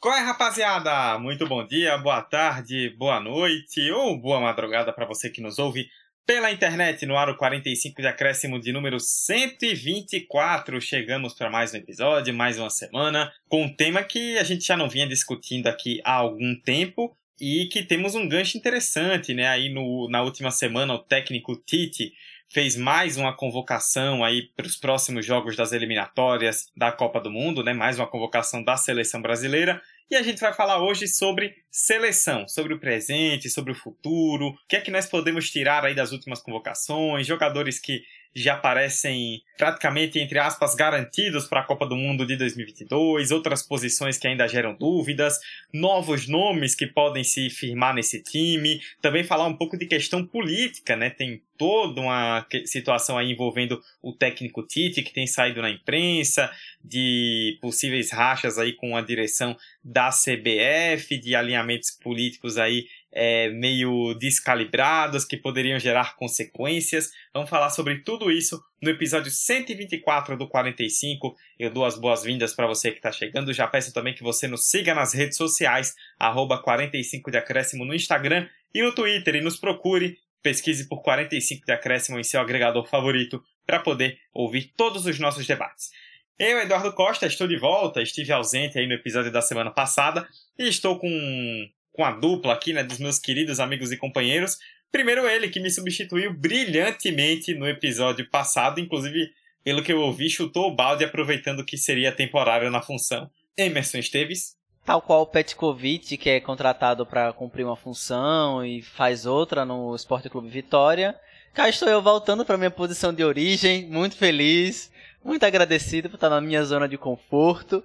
Qual é, rapaziada? Muito bom dia, boa tarde, boa noite ou boa madrugada para você que nos ouve pela internet no aro 45 de acréscimo de número 124. Chegamos para mais um episódio, mais uma semana, com um tema que a gente já não vinha discutindo aqui há algum tempo e que temos um gancho interessante, né? Aí no, na última semana, o técnico Tite fez mais uma convocação aí para os próximos jogos das eliminatórias da Copa do Mundo, né? Mais uma convocação da seleção brasileira. E a gente vai falar hoje sobre seleção, sobre o presente, sobre o futuro, o que é que nós podemos tirar aí das últimas convocações, jogadores que já parecem praticamente, entre aspas, garantidos para a Copa do Mundo de 2022, outras posições que ainda geram dúvidas, novos nomes que podem se firmar nesse time, também falar um pouco de questão política, né? Tem toda uma situação aí envolvendo o técnico Tite, que tem saído na imprensa, de possíveis rachas aí com a direção da CBF, de alinhamentos políticos aí é, meio descalibrados que poderiam gerar consequências. Vamos falar sobre tudo isso no episódio 124 do 45. Eu dou as boas-vindas para você que está chegando. Já peço também que você nos siga nas redes sociais, arroba 45 de acréscimo no Instagram e no Twitter e nos procure. Pesquise por 45 de acréscimo em seu agregador favorito para poder ouvir todos os nossos debates. Eu, Eduardo Costa, estou de volta, estive ausente aí no episódio da semana passada e estou com com a dupla aqui, né, dos meus queridos amigos e companheiros. Primeiro ele, que me substituiu brilhantemente no episódio passado, inclusive, pelo que eu ouvi, chutou o balde aproveitando que seria temporário na função. Emerson Esteves. Tal qual o Petkovic, que é contratado para cumprir uma função e faz outra no Esporte Clube Vitória. Cá estou eu voltando para minha posição de origem, muito feliz, muito agradecido por estar na minha zona de conforto.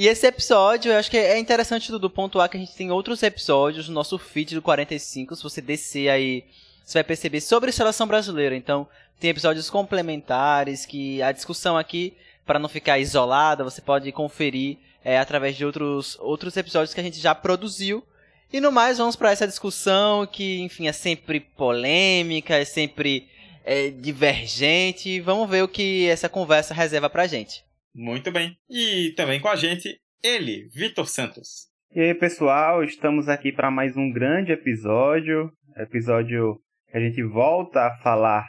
E esse episódio, eu acho que é interessante do, ponto A que a gente tem outros episódios no nosso feed do 45. Se você descer aí, você vai perceber sobre seleção brasileira. Então, tem episódios complementares que a discussão aqui, para não ficar isolada, você pode conferir é, através de outros, outros episódios que a gente já produziu. E no mais, vamos para essa discussão que, enfim, é sempre polêmica, é sempre é, divergente. Vamos ver o que essa conversa reserva pra gente. Muito bem. E também com a gente, ele, Vitor Santos. E aí, pessoal, estamos aqui para mais um grande episódio. Episódio que a gente volta a falar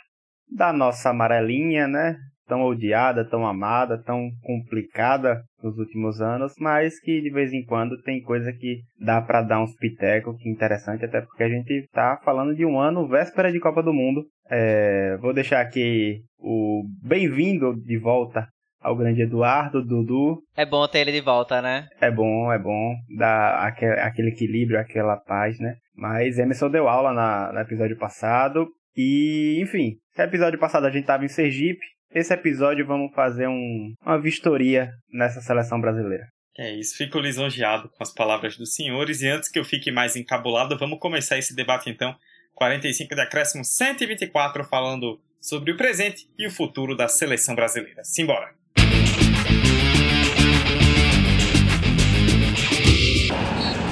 da nossa amarelinha, né? Tão odiada, tão amada, tão complicada nos últimos anos, mas que de vez em quando tem coisa que dá para dar uns pitecos, que é interessante, até porque a gente tá falando de um ano véspera de Copa do Mundo. É, vou deixar aqui o bem-vindo de volta ao grande Eduardo, Dudu. É bom ter ele de volta, né? É bom, é bom. Dá aquele equilíbrio, aquela paz, né? Mas Emerson deu aula na, no episódio passado. E, enfim, esse episódio passado a gente tava em Sergipe. Esse episódio vamos fazer um, uma vistoria nessa seleção brasileira. É isso, fico lisonjeado com as palavras dos senhores. E antes que eu fique mais encabulado, vamos começar esse debate então. 45 de acréscimo 124 falando sobre o presente e o futuro da seleção brasileira. Simbora!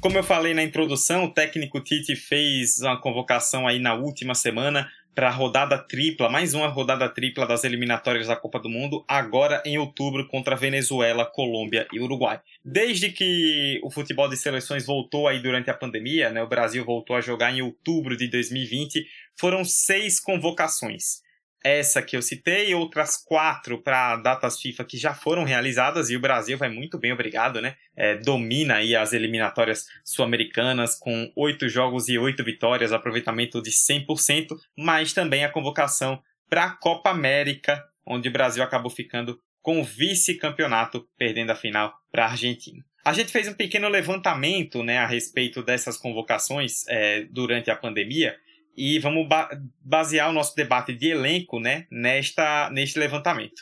Como eu falei na introdução, o técnico Tite fez uma convocação aí na última semana para a rodada tripla, mais uma rodada tripla das eliminatórias da Copa do Mundo, agora em outubro contra Venezuela, Colômbia e Uruguai. Desde que o futebol de seleções voltou aí durante a pandemia, né, o Brasil voltou a jogar em outubro de 2020, foram seis convocações essa que eu citei, outras quatro para datas FIFA que já foram realizadas e o Brasil vai muito bem, obrigado, né? É, domina aí as eliminatórias sul-americanas com oito jogos e oito vitórias, aproveitamento de 100%, mas também a convocação para a Copa América, onde o Brasil acabou ficando com o vice-campeonato, perdendo a final para a Argentina. A gente fez um pequeno levantamento né, a respeito dessas convocações é, durante a pandemia e vamos ba basear o nosso debate de elenco né, nesta, neste levantamento.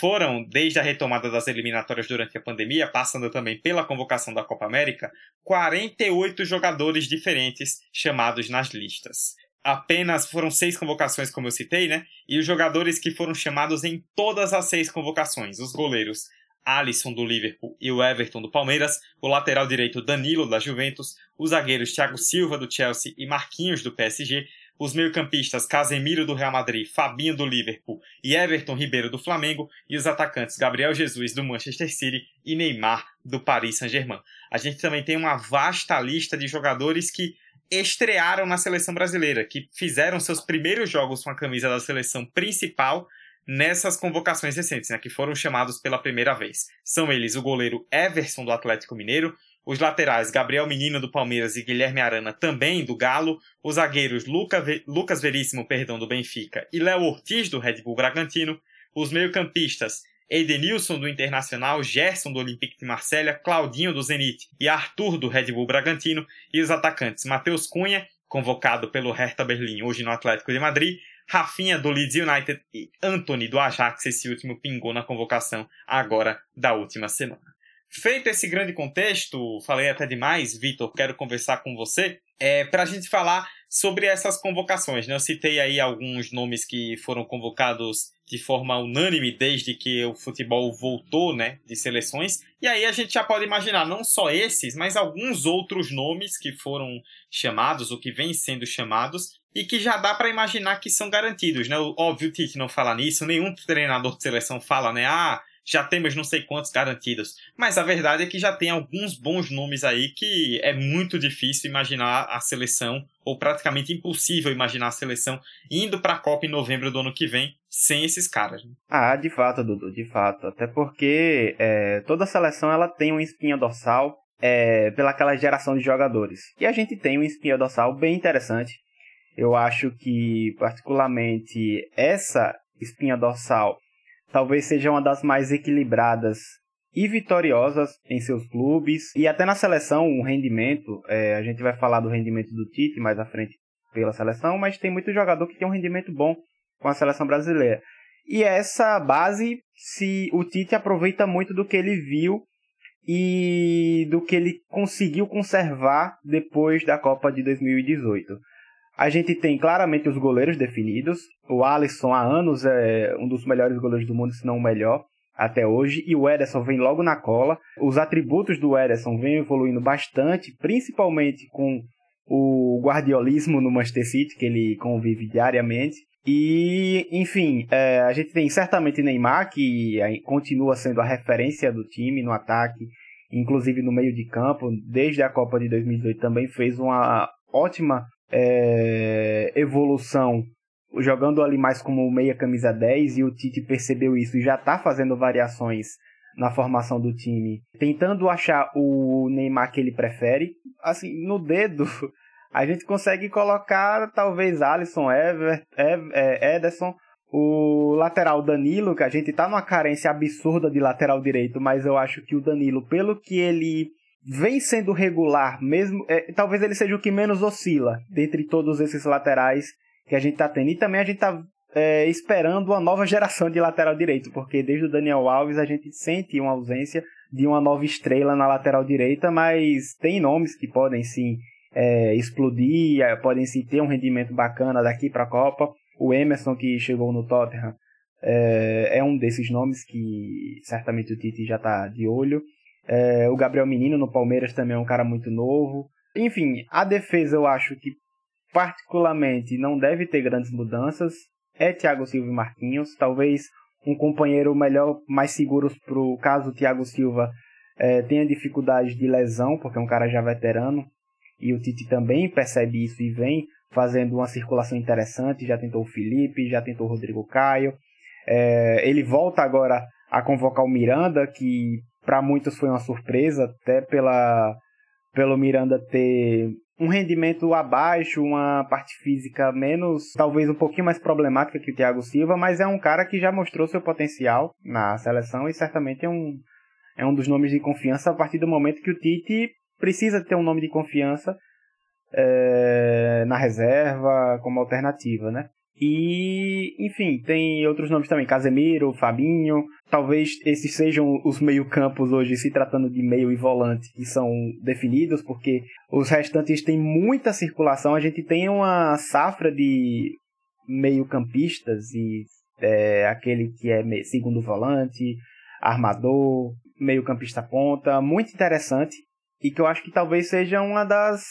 foram, desde a retomada das eliminatórias durante a pandemia, passando também pela convocação da Copa América, 48 jogadores diferentes chamados nas listas. Apenas foram seis convocações, como eu citei, né? E os jogadores que foram chamados em todas as seis convocações, os goleiros Alisson do Liverpool e o Everton do Palmeiras, o lateral direito Danilo da Juventus, os zagueiros Thiago Silva do Chelsea e Marquinhos do PSG, os meio-campistas Casemiro do Real Madrid, Fabinho do Liverpool e Everton Ribeiro do Flamengo, e os atacantes Gabriel Jesus do Manchester City e Neymar do Paris Saint-Germain. A gente também tem uma vasta lista de jogadores que estrearam na seleção brasileira, que fizeram seus primeiros jogos com a camisa da seleção principal nessas convocações recentes, né, que foram chamados pela primeira vez. São eles o goleiro Everson do Atlético Mineiro, os laterais Gabriel Menino do Palmeiras e Guilherme Arana também do Galo, os zagueiros Luca Ve Lucas Veríssimo perdão, do Benfica e Léo Ortiz do Red Bull Bragantino, os meio-campistas Edenilson do Internacional, Gerson do Olympique de Marselha, Claudinho do Zenit e Arthur do Red Bull Bragantino, e os atacantes Matheus Cunha, convocado pelo Hertha Berlim hoje no Atlético de Madrid, Rafinha do Leeds United e Anthony do Ajax, esse último pingou na convocação agora da última semana. Feito esse grande contexto, falei até demais, Vitor, quero conversar com você é, para a gente falar sobre essas convocações. Né? Eu citei aí alguns nomes que foram convocados de forma unânime desde que o futebol voltou né, de seleções. E aí a gente já pode imaginar não só esses, mas alguns outros nomes que foram chamados ou que vêm sendo chamados e que já dá para imaginar que são garantidos. Né? Óbvio, o Tite não fala nisso, nenhum treinador de seleção fala, né? Ah, já temos não sei quantos garantidos. Mas a verdade é que já tem alguns bons nomes aí que é muito difícil imaginar a seleção, ou praticamente impossível imaginar a seleção indo para a Copa em novembro do ano que vem sem esses caras. Né? Ah, de fato, Dudu, de fato. Até porque é, toda seleção ela tem uma espinha dorsal é, pelaquela geração de jogadores. E a gente tem uma espinha dorsal bem interessante. Eu acho que, particularmente, essa espinha dorsal talvez seja uma das mais equilibradas e vitoriosas em seus clubes. E até na seleção o rendimento é, a gente vai falar do rendimento do Tite mais à frente pela seleção mas tem muito jogador que tem um rendimento bom com a seleção brasileira. E essa base se o Tite aproveita muito do que ele viu e do que ele conseguiu conservar depois da Copa de 2018 a gente tem claramente os goleiros definidos. O Alisson há anos é um dos melhores goleiros do mundo, se não o melhor até hoje, e o Ederson vem logo na cola. Os atributos do Ederson vêm evoluindo bastante, principalmente com o guardiolismo no Manchester City, que ele convive diariamente. E, enfim, é, a gente tem certamente Neymar, que continua sendo a referência do time no ataque, inclusive no meio de campo, desde a Copa de 2018 também fez uma ótima é, evolução jogando ali mais como meia camisa 10 e o Tite percebeu isso e já está fazendo variações na formação do time, tentando achar o Neymar que ele prefere. Assim, no dedo, a gente consegue colocar talvez Alisson, Ever, é, Ederson, o lateral Danilo, que a gente tá numa carência absurda de lateral direito, mas eu acho que o Danilo, pelo que ele vem sendo regular, mesmo. É, talvez ele seja o que menos oscila dentre todos esses laterais que a gente está tendo. E também a gente está é, esperando uma nova geração de lateral direito, porque desde o Daniel Alves a gente sente uma ausência de uma nova estrela na lateral direita, mas tem nomes que podem sim é, explodir, é, podem sim ter um rendimento bacana daqui para a Copa. O Emerson, que chegou no Tottenham, é, é um desses nomes que certamente o Tite já está de olho. É, o Gabriel Menino no Palmeiras também é um cara muito novo. Enfim, a defesa eu acho que particularmente não deve ter grandes mudanças. É Thiago Silva e Marquinhos. Talvez um companheiro melhor, mais seguro para o caso o Thiago Silva é, tenha dificuldade de lesão, porque é um cara já veterano. E o Tite também percebe isso e vem fazendo uma circulação interessante. Já tentou o Felipe, já tentou o Rodrigo Caio. É, ele volta agora a convocar o Miranda, que para muitos foi uma surpresa, até pela pelo Miranda ter um rendimento abaixo, uma parte física menos, talvez um pouquinho mais problemática que o Thiago Silva, mas é um cara que já mostrou seu potencial na seleção e certamente é um, é um dos nomes de confiança a partir do momento que o Tite precisa ter um nome de confiança é, na reserva como alternativa, né? E, enfim, tem outros nomes também, Casemiro, Fabinho. Talvez esses sejam os meio-campos hoje, se tratando de meio e volante, que são definidos, porque os restantes têm muita circulação. A gente tem uma safra de meio-campistas e é, aquele que é segundo volante, armador, meio-campista ponta, muito interessante e que eu acho que talvez seja uma das,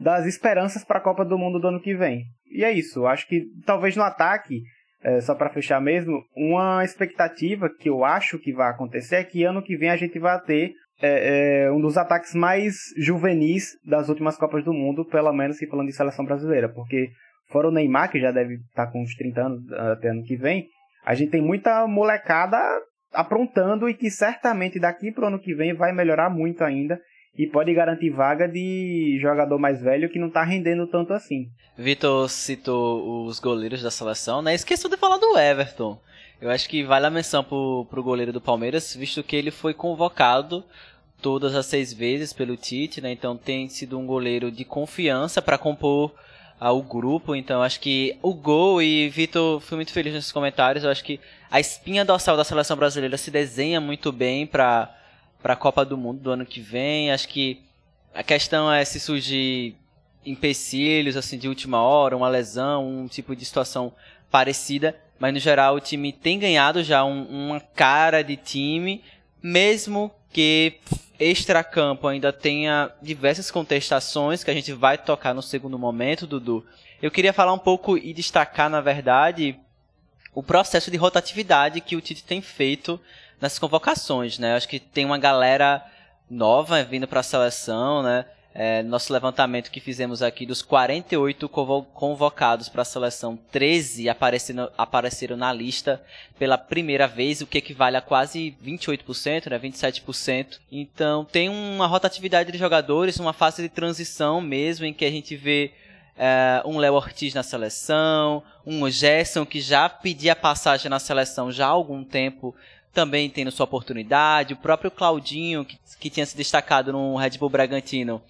das esperanças para a Copa do Mundo do ano que vem. E é isso, acho que talvez no ataque, é, só para fechar mesmo, uma expectativa que eu acho que vai acontecer é que ano que vem a gente vai ter é, é, um dos ataques mais juvenis das últimas Copas do Mundo, pelo menos se falando de seleção brasileira, porque fora o Neymar, que já deve estar tá com uns 30 anos até ano que vem, a gente tem muita molecada aprontando e que certamente daqui para o ano que vem vai melhorar muito ainda e pode garantir vaga de jogador mais velho que não está rendendo tanto assim. Vitor citou os goleiros da seleção, né? Esqueceu de falar do Everton. Eu acho que vale a menção pro, pro goleiro do Palmeiras, visto que ele foi convocado todas as seis vezes pelo Tite, né? Então tem sido um goleiro de confiança para compor ao grupo, então acho que o gol, e Vitor, fui muito feliz nesses comentários, eu acho que a espinha dorsal da seleção brasileira se desenha muito bem para a Copa do Mundo do ano que vem, acho que a questão é se surgir empecilhos assim de última hora, uma lesão, um tipo de situação parecida, mas no geral o time tem ganhado já um, uma cara de time, mesmo que extracampo ainda tenha diversas contestações que a gente vai tocar no segundo momento, Dudu. Eu queria falar um pouco e destacar, na verdade, o processo de rotatividade que o Tite tem feito nas convocações, né? Acho que tem uma galera nova vindo para a seleção, né? É, nosso levantamento que fizemos aqui dos 48 convocados para a seleção, 13 apareceram, apareceram na lista pela primeira vez, o que equivale a quase 28%, né, 27%. Então tem uma rotatividade de jogadores, uma fase de transição mesmo, em que a gente vê é, um Léo Ortiz na seleção, um Gerson que já pedia passagem na seleção já há algum tempo, também tendo sua oportunidade, o próprio Claudinho, que, que tinha se destacado no Red Bull Bragantino,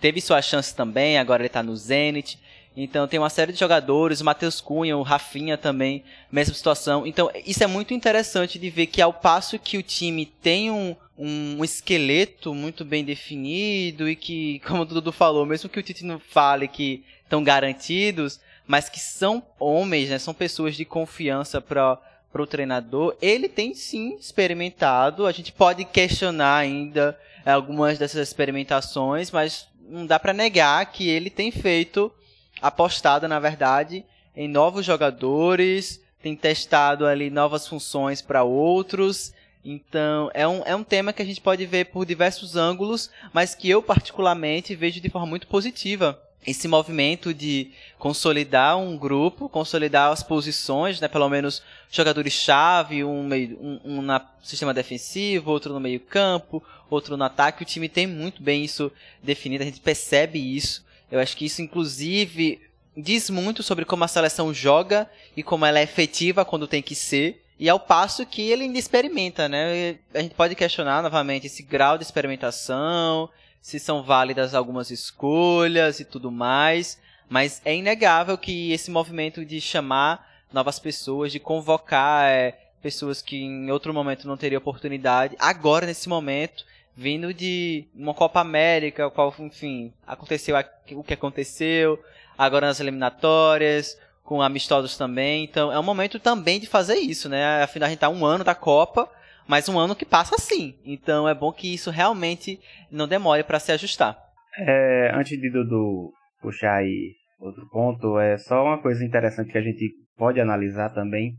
teve sua chance também, agora ele está no Zenit. Então tem uma série de jogadores, o Matheus Cunha, o Rafinha também, mesma situação. Então isso é muito interessante de ver que ao passo que o time tem um, um esqueleto muito bem definido e que, como o Dudu falou, mesmo que o Tite não fale que estão garantidos, mas que são homens, né, são pessoas de confiança para para o treinador, ele tem sim experimentado. A gente pode questionar ainda algumas dessas experimentações, mas não dá para negar que ele tem feito, apostado na verdade, em novos jogadores, tem testado ali novas funções para outros. Então, é um, é um tema que a gente pode ver por diversos ângulos, mas que eu particularmente vejo de forma muito positiva esse movimento de consolidar um grupo, consolidar as posições, né, pelo menos jogadores-chave, um, um, um na sistema defensivo, outro no meio campo, outro no ataque. O time tem muito bem isso definido, a gente percebe isso. Eu acho que isso, inclusive, diz muito sobre como a seleção joga e como ela é efetiva quando tem que ser. E ao passo que ele ainda experimenta, né? A gente pode questionar novamente esse grau de experimentação, se são válidas algumas escolhas e tudo mais, mas é inegável que esse movimento de chamar novas pessoas, de convocar é, pessoas que em outro momento não teriam oportunidade, agora nesse momento, vindo de uma Copa América, qual, enfim, aconteceu o que aconteceu, agora nas eliminatórias, com amistosos também, então é um momento também de fazer isso, né? Afinal a gente tá um ano da Copa, mas um ano que passa assim. Então é bom que isso realmente não demore para se ajustar. É, antes de Dudu puxar aí outro ponto, é só uma coisa interessante que a gente pode analisar também.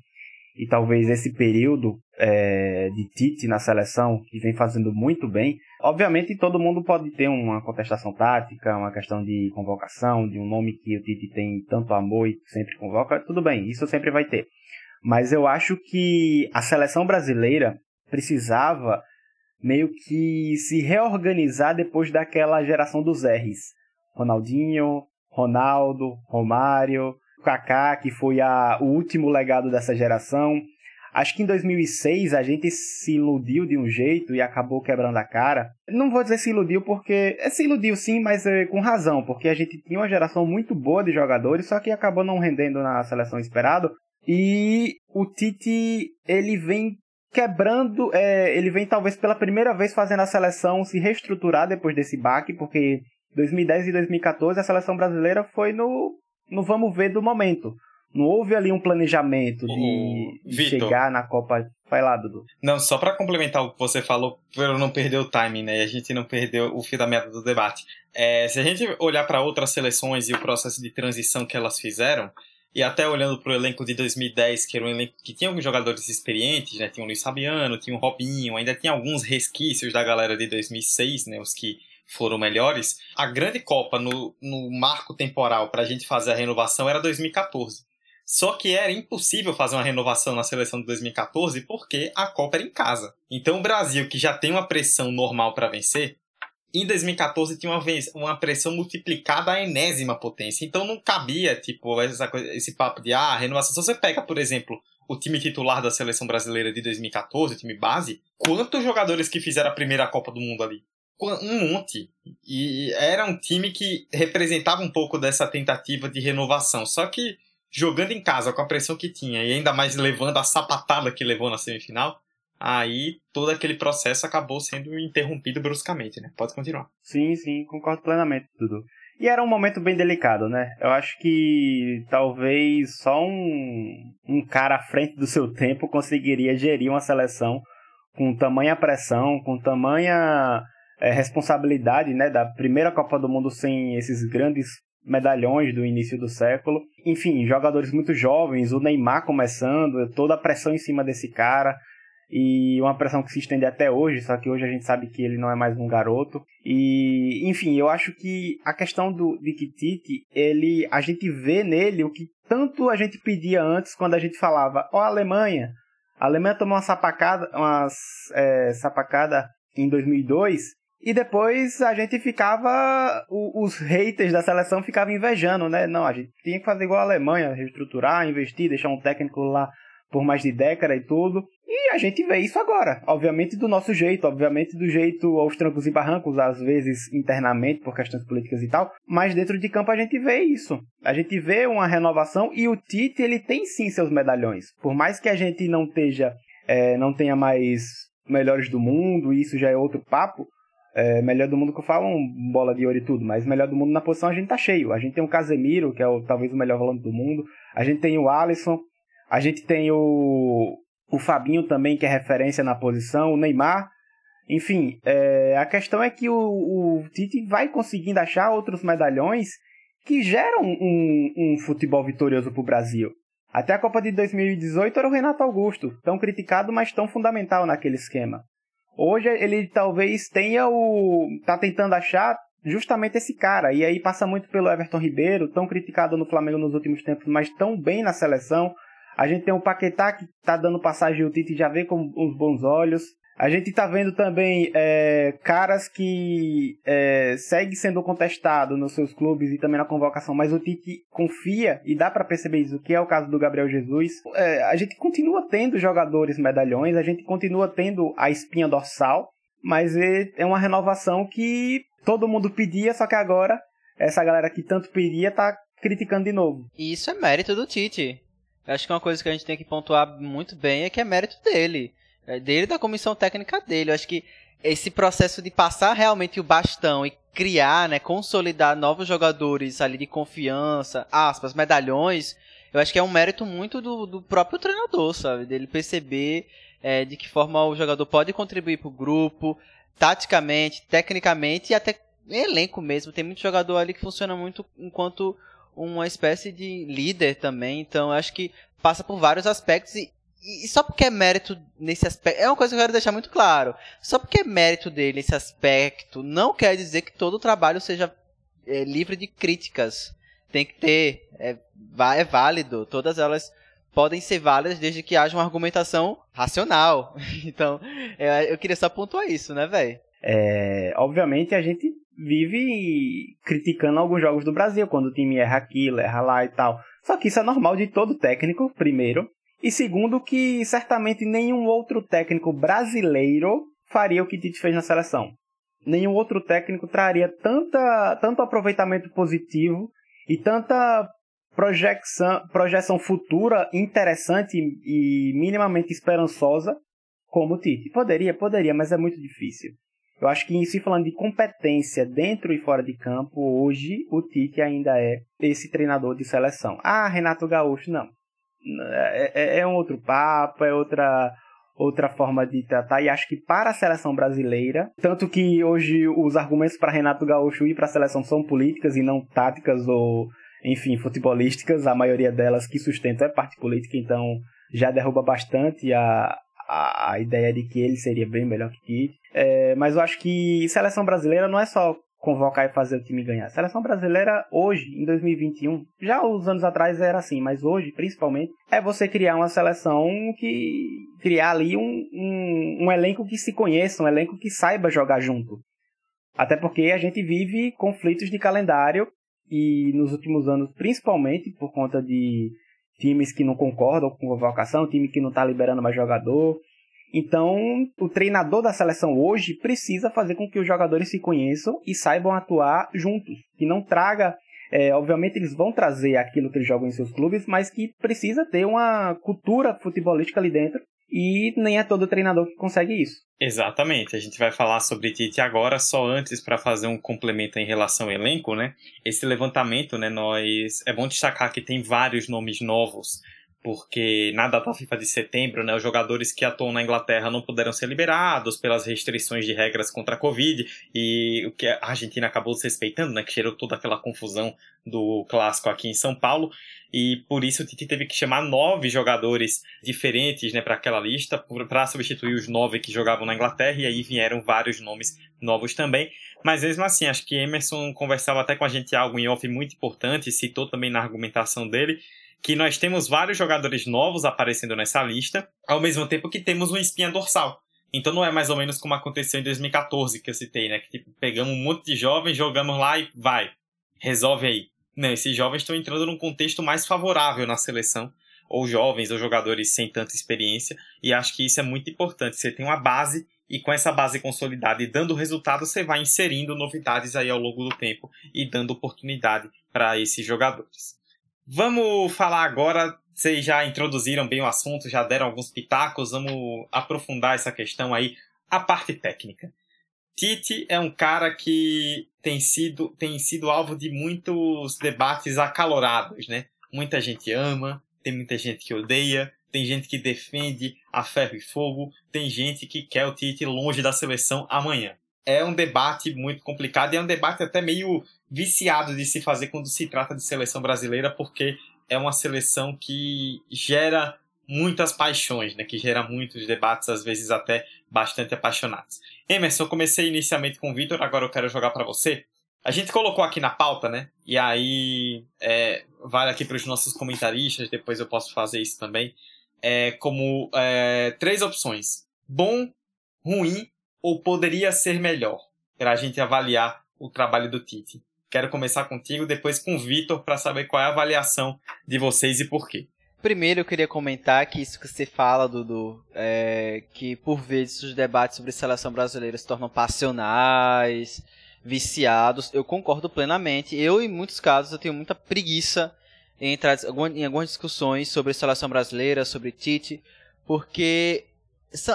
E talvez esse período é, de Tite na seleção, que vem fazendo muito bem. Obviamente, todo mundo pode ter uma contestação tática, uma questão de convocação, de um nome que o Tite tem tanto amor e sempre convoca. Tudo bem, isso sempre vai ter. Mas eu acho que a seleção brasileira precisava meio que se reorganizar depois daquela geração dos R's. Ronaldinho, Ronaldo, Romário, Kaká, que foi a, o último legado dessa geração. Acho que em 2006 a gente se iludiu de um jeito e acabou quebrando a cara. Não vou dizer se iludiu porque. É, se iludiu sim, mas é, com razão, porque a gente tinha uma geração muito boa de jogadores, só que acabou não rendendo na seleção esperado. E o Tite, ele vem quebrando, é, ele vem talvez pela primeira vez fazendo a seleção se reestruturar depois desse baque, porque 2010 e 2014 a seleção brasileira foi no, no vamos ver do momento. Não houve ali um planejamento de, de chegar na Copa. Vai lá, Dudu. Não, só para complementar o que você falou, para não perder o timing, né? E a gente não perdeu o fio da meada do debate. É, se a gente olhar para outras seleções e o processo de transição que elas fizeram, e até olhando para o elenco de 2010, que era um elenco que tinha alguns jogadores experientes, né? Tinha o Luiz Fabiano, tinha o Robinho, ainda tinha alguns resquícios da galera de 2006, né? Os que foram melhores. A grande Copa no, no marco temporal para a gente fazer a renovação era 2014. Só que era impossível fazer uma renovação na seleção de 2014 porque a Copa era em casa. Então o Brasil, que já tem uma pressão normal para vencer, em 2014 tinha uma, uma pressão multiplicada à enésima potência. Então não cabia, tipo, essa esse papo de ah, renovação. Se você pega, por exemplo, o time titular da seleção brasileira de 2014, o time base, quantos jogadores que fizeram a primeira Copa do Mundo ali? Um monte. E era um time que representava um pouco dessa tentativa de renovação. Só que jogando em casa com a pressão que tinha e ainda mais levando a sapatada que levou na semifinal, aí todo aquele processo acabou sendo interrompido bruscamente, né? Pode continuar. Sim, sim, concordo plenamente, Dudu. E era um momento bem delicado, né? Eu acho que talvez só um, um cara à frente do seu tempo conseguiria gerir uma seleção com tamanha pressão, com tamanha é, responsabilidade, né? Da primeira Copa do Mundo sem esses grandes medalhões do início do século. Enfim, jogadores muito jovens, o Neymar começando, toda a pressão em cima desse cara e uma pressão que se estende até hoje, só que hoje a gente sabe que ele não é mais um garoto. E, enfim, eu acho que a questão do de ele a gente vê nele o que tanto a gente pedia antes quando a gente falava, ó, oh, Alemanha, a Alemanha tomou uma sapacada, umas é, sapacada em 2002 e depois a gente ficava. Os haters da seleção ficavam invejando, né? Não, a gente tinha que fazer igual a Alemanha, reestruturar, investir, deixar um técnico lá por mais de década e tudo. E a gente vê isso agora. Obviamente do nosso jeito, obviamente do jeito aos trancos e barrancos, às vezes internamente por questões políticas e tal. Mas dentro de campo a gente vê isso. A gente vê uma renovação e o Tite ele tem sim seus medalhões. Por mais que a gente não esteja, é, não tenha mais melhores do mundo, e isso já é outro papo. É, melhor do mundo que eu falo, um bola de ouro e tudo, mas melhor do mundo na posição a gente tá cheio. A gente tem o Casemiro, que é o, talvez o melhor volante do mundo. A gente tem o Alisson. A gente tem o, o Fabinho também, que é referência na posição. O Neymar. Enfim, é, a questão é que o, o, Tite vai conseguindo achar outros medalhões que geram um, um futebol vitorioso pro Brasil. Até a Copa de 2018 era o Renato Augusto, tão criticado, mas tão fundamental naquele esquema. Hoje ele talvez tenha o. tá tentando achar justamente esse cara. E aí passa muito pelo Everton Ribeiro, tão criticado no Flamengo nos últimos tempos, mas tão bem na seleção. A gente tem o Paquetá que tá dando passagem o Tite já vê com os bons olhos. A gente está vendo também é, caras que é, seguem sendo contestados nos seus clubes e também na convocação, mas o Tite confia e dá para perceber isso, que é o caso do Gabriel Jesus. É, a gente continua tendo jogadores medalhões, a gente continua tendo a espinha dorsal, mas é, é uma renovação que todo mundo pedia, só que agora essa galera que tanto pedia tá criticando de novo. E isso é mérito do Tite. Acho que uma coisa que a gente tem que pontuar muito bem é que é mérito dele. É, dele da comissão técnica dele. Eu acho que esse processo de passar realmente o bastão e criar, né, consolidar novos jogadores ali de confiança, aspas, medalhões, eu acho que é um mérito muito do, do próprio treinador, sabe? Dele perceber é, de que forma o jogador pode contribuir para o grupo, taticamente, tecnicamente e até elenco mesmo. Tem muito jogador ali que funciona muito enquanto uma espécie de líder também. Então, eu acho que passa por vários aspectos e e só porque é mérito nesse aspecto. É uma coisa que eu quero deixar muito claro. Só porque é mérito dele nesse aspecto, não quer dizer que todo o trabalho seja é, livre de críticas. Tem que ter. É, é válido. Todas elas podem ser válidas desde que haja uma argumentação racional. Então, é, eu queria só pontuar isso, né, velho? É, obviamente a gente vive criticando alguns jogos do Brasil, quando o time erra aquilo, erra lá e tal. Só que isso é normal de todo técnico, primeiro. E segundo, que certamente nenhum outro técnico brasileiro faria o que Tite fez na seleção. Nenhum outro técnico traria tanta, tanto aproveitamento positivo e tanta projeção, projeção futura interessante e minimamente esperançosa como o Tite. Poderia, poderia, mas é muito difícil. Eu acho que, se falando de competência dentro e fora de campo, hoje o Tite ainda é esse treinador de seleção. Ah, Renato Gaúcho, não. É, é, é um outro papo, é outra, outra forma de tratar. E acho que para a seleção brasileira, tanto que hoje os argumentos para Renato Gaúcho ir para a seleção são políticas e não táticas ou, enfim, futebolísticas. A maioria delas que sustentam é parte política, então já derruba bastante a, a, ideia de que ele seria bem melhor que Tite. É, mas eu acho que seleção brasileira não é só convocar e fazer o time ganhar. Seleção brasileira hoje, em 2021, já os anos atrás era assim, mas hoje, principalmente, é você criar uma seleção que criar ali um, um, um elenco que se conheça, um elenco que saiba jogar junto. Até porque a gente vive conflitos de calendário e nos últimos anos, principalmente por conta de times que não concordam com convocação, time que não está liberando mais jogador. Então, o treinador da seleção hoje precisa fazer com que os jogadores se conheçam e saibam atuar juntos. Que não traga. É, obviamente, eles vão trazer aquilo que eles jogam em seus clubes, mas que precisa ter uma cultura futebolística ali dentro e nem é todo treinador que consegue isso. Exatamente. A gente vai falar sobre Tite agora, só antes para fazer um complemento em relação ao elenco, né? Esse levantamento, né, nós é bom destacar que tem vários nomes novos, porque na data FIFA de setembro, né, os jogadores que atuam na Inglaterra não puderam ser liberados pelas restrições de regras contra a Covid. E o que a Argentina acabou se respeitando, né, que gerou toda aquela confusão do clássico aqui em São Paulo. E por isso o Tite teve que chamar nove jogadores diferentes né, para aquela lista para substituir os nove que jogavam na Inglaterra. E aí vieram vários nomes novos também. Mas mesmo assim, acho que Emerson conversava até com a gente algo em off muito importante, citou também na argumentação dele, que nós temos vários jogadores novos aparecendo nessa lista, ao mesmo tempo que temos uma espinha dorsal. Então não é mais ou menos como aconteceu em 2014 que eu citei, né? Que tipo, pegamos um monte de jovens, jogamos lá e vai, resolve aí. Não, esses jovens estão entrando num contexto mais favorável na seleção, ou jovens, ou jogadores sem tanta experiência, e acho que isso é muito importante. Você tem uma base, e com essa base consolidada e dando resultado, você vai inserindo novidades aí ao longo do tempo e dando oportunidade para esses jogadores. Vamos falar agora. Vocês já introduziram bem o assunto, já deram alguns pitacos, vamos aprofundar essa questão aí, a parte técnica. Tite é um cara que tem sido, tem sido alvo de muitos debates acalorados, né? Muita gente ama, tem muita gente que odeia, tem gente que defende a ferro e fogo, tem gente que quer o Tite longe da seleção amanhã. É um debate muito complicado e é um debate até meio viciado de se fazer quando se trata de seleção brasileira, porque é uma seleção que gera muitas paixões, né? Que gera muitos debates, às vezes até bastante apaixonados. Emerson, eu comecei inicialmente com o Vitor, agora eu quero jogar para você. A gente colocou aqui na pauta, né? E aí é, vale aqui para os nossos comentaristas, depois eu posso fazer isso também. É, como é, três opções: bom, ruim ou poderia ser melhor, para a gente avaliar o trabalho do Tite. Quero começar contigo, depois com o Vitor, para saber qual é a avaliação de vocês e por quê. Primeiro eu queria comentar que isso que você fala, Dudu, é que por vezes os debates sobre seleção brasileira se tornam passionais, viciados. Eu concordo plenamente. Eu, em muitos casos, eu tenho muita preguiça em entrar em algumas discussões sobre seleção brasileira, sobre Tite, porque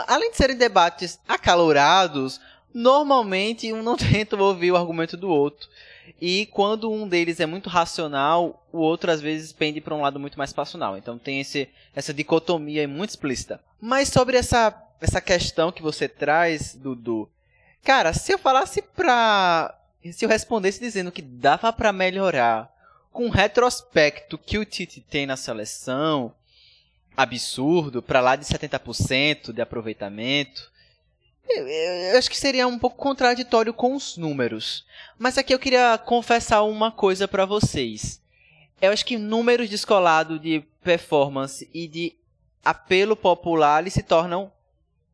além de serem debates acalorados, normalmente um não tenta ouvir o argumento do outro. E quando um deles é muito racional, o outro às vezes pende para um lado muito mais passional. Então tem esse, essa dicotomia muito explícita. Mas sobre essa, essa questão que você traz, Dudu, cara, se eu falasse pra. Se eu respondesse dizendo que dava para melhorar com o retrospecto que o Tite tem na seleção, absurdo, para lá de 70% de aproveitamento, eu, eu, acho que seria um pouco contraditório com os números. Mas aqui eu queria confessar uma coisa para vocês. Eu acho que números descolados de performance e de apelo popular eles se tornam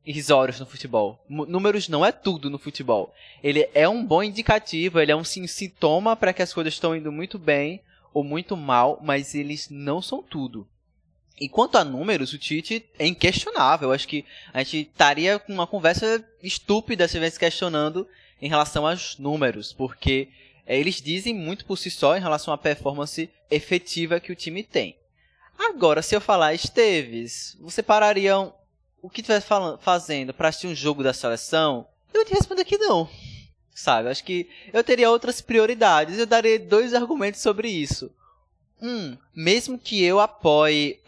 irrisórios no futebol. Números não é tudo no futebol. Ele é um bom indicativo, ele é um sintoma para que as coisas estão indo muito bem ou muito mal, mas eles não são tudo. E quanto a números, o Tite é inquestionável. Eu acho que a gente estaria com uma conversa estúpida se estivesse questionando em relação aos números, porque é, eles dizem muito por si só em relação à performance efetiva que o time tem. Agora, se eu falar Esteves, você pararia o que estiver fazendo para assistir um jogo da seleção? Eu te responder que não. Sabe? Acho que eu teria outras prioridades. Eu darei dois argumentos sobre isso. Um, mesmo que eu apoie,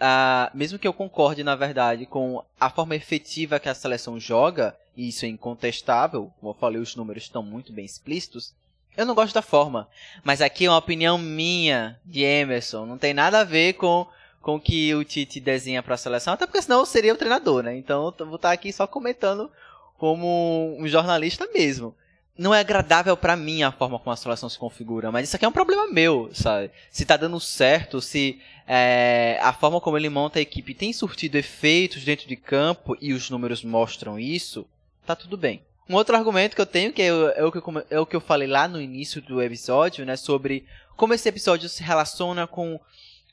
mesmo que eu concorde, na verdade, com a forma efetiva que a seleção joga, e isso é incontestável, como eu falei, os números estão muito bem explícitos, eu não gosto da forma. Mas aqui é uma opinião minha, de Emerson, não tem nada a ver com com que o Tite desenha para a seleção, até porque senão eu seria o treinador, né? Então eu vou estar aqui só comentando como um jornalista mesmo não é agradável para mim a forma como a seleção se configura, mas isso aqui é um problema meu, sabe? Se tá dando certo, se é, a forma como ele monta a equipe tem surtido efeitos dentro de campo e os números mostram isso, tá tudo bem. Um outro argumento que eu tenho, que é, é, o, que eu, é o que eu falei lá no início do episódio, né, sobre como esse episódio se relaciona com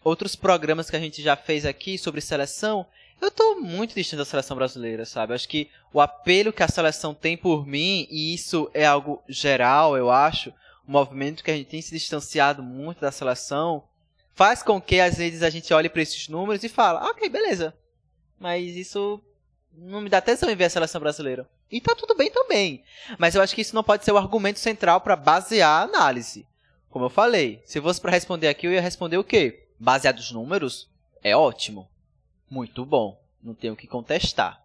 outros programas que a gente já fez aqui sobre seleção, eu tô muito distante da seleção brasileira, sabe? Acho que o apelo que a seleção tem por mim, e isso é algo geral, eu acho, o movimento que a gente tem se distanciado muito da seleção, faz com que às vezes a gente olhe para esses números e fala, ok, beleza. Mas isso não me dá atenção em ver a seleção brasileira. E tá tudo bem também. Mas eu acho que isso não pode ser o argumento central para basear a análise. Como eu falei, se fosse para responder aqui, eu ia responder o quê? Baseado nos números? É ótimo muito bom. Não tenho que contestar.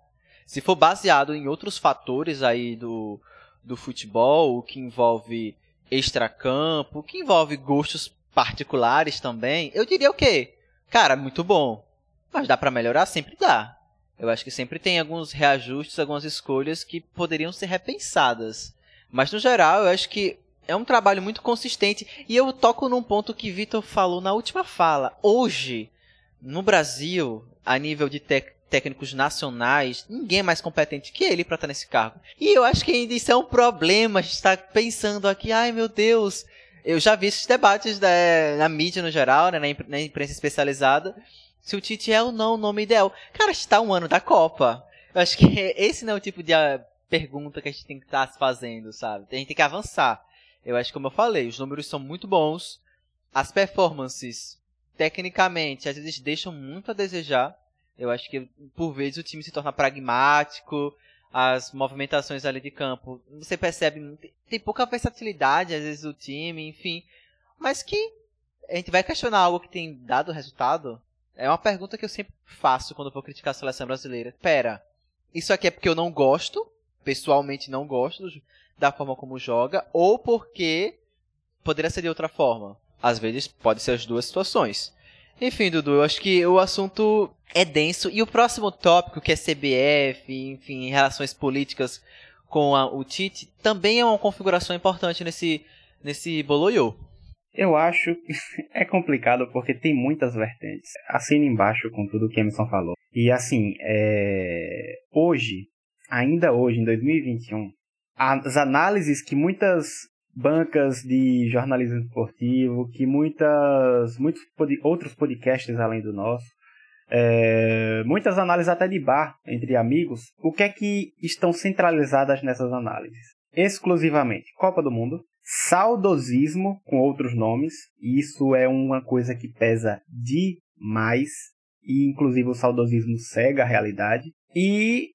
Se for baseado em outros fatores aí do, do futebol, o que envolve extracampo, o que envolve gostos particulares também, eu diria o quê? Cara, muito bom. Mas dá para melhorar? Sempre dá. Eu acho que sempre tem alguns reajustes, algumas escolhas que poderiam ser repensadas. Mas no geral, eu acho que é um trabalho muito consistente. E eu toco num ponto que Vitor falou na última fala. Hoje, no Brasil, a nível de técnicos nacionais, ninguém é mais competente que ele para estar nesse cargo. E eu acho que ainda isso é um problema. A gente está pensando aqui, ai meu Deus. Eu já vi esses debates da, na mídia no geral, né, na, na imprensa especializada, se o Tite é ou não o nome ideal. Cara, está um ano da Copa. Eu acho que esse não é o tipo de ah, pergunta que a gente tem que estar tá se fazendo, sabe? A gente tem que avançar. Eu acho que, como eu falei, os números são muito bons. As performances tecnicamente, às vezes deixam muito a desejar. Eu acho que por vezes o time se torna pragmático, as movimentações ali de campo, você percebe, tem pouca versatilidade às vezes do time, enfim. Mas que a gente vai questionar algo que tem dado resultado? É uma pergunta que eu sempre faço quando vou criticar a seleção brasileira. Pera, isso aqui é porque eu não gosto, pessoalmente não gosto da forma como joga, ou porque poderia ser de outra forma? Às vezes pode ser as duas situações. Enfim, Dudu, eu acho que o assunto é denso. E o próximo tópico, que é CBF, enfim, relações políticas com a, o Tite, também é uma configuração importante nesse, nesse boloiô. Eu acho que é complicado porque tem muitas vertentes. Assina embaixo com tudo que Emerson falou. E assim, é... hoje, ainda hoje, em 2021, as análises que muitas bancas de jornalismo esportivo, que muitas, muitos pod outros podcasts além do nosso, é, muitas análises até de bar entre amigos, o que é que estão centralizadas nessas análises? Exclusivamente Copa do Mundo, saudosismo com outros nomes, isso é uma coisa que pesa demais, e inclusive o saudosismo cega a realidade, e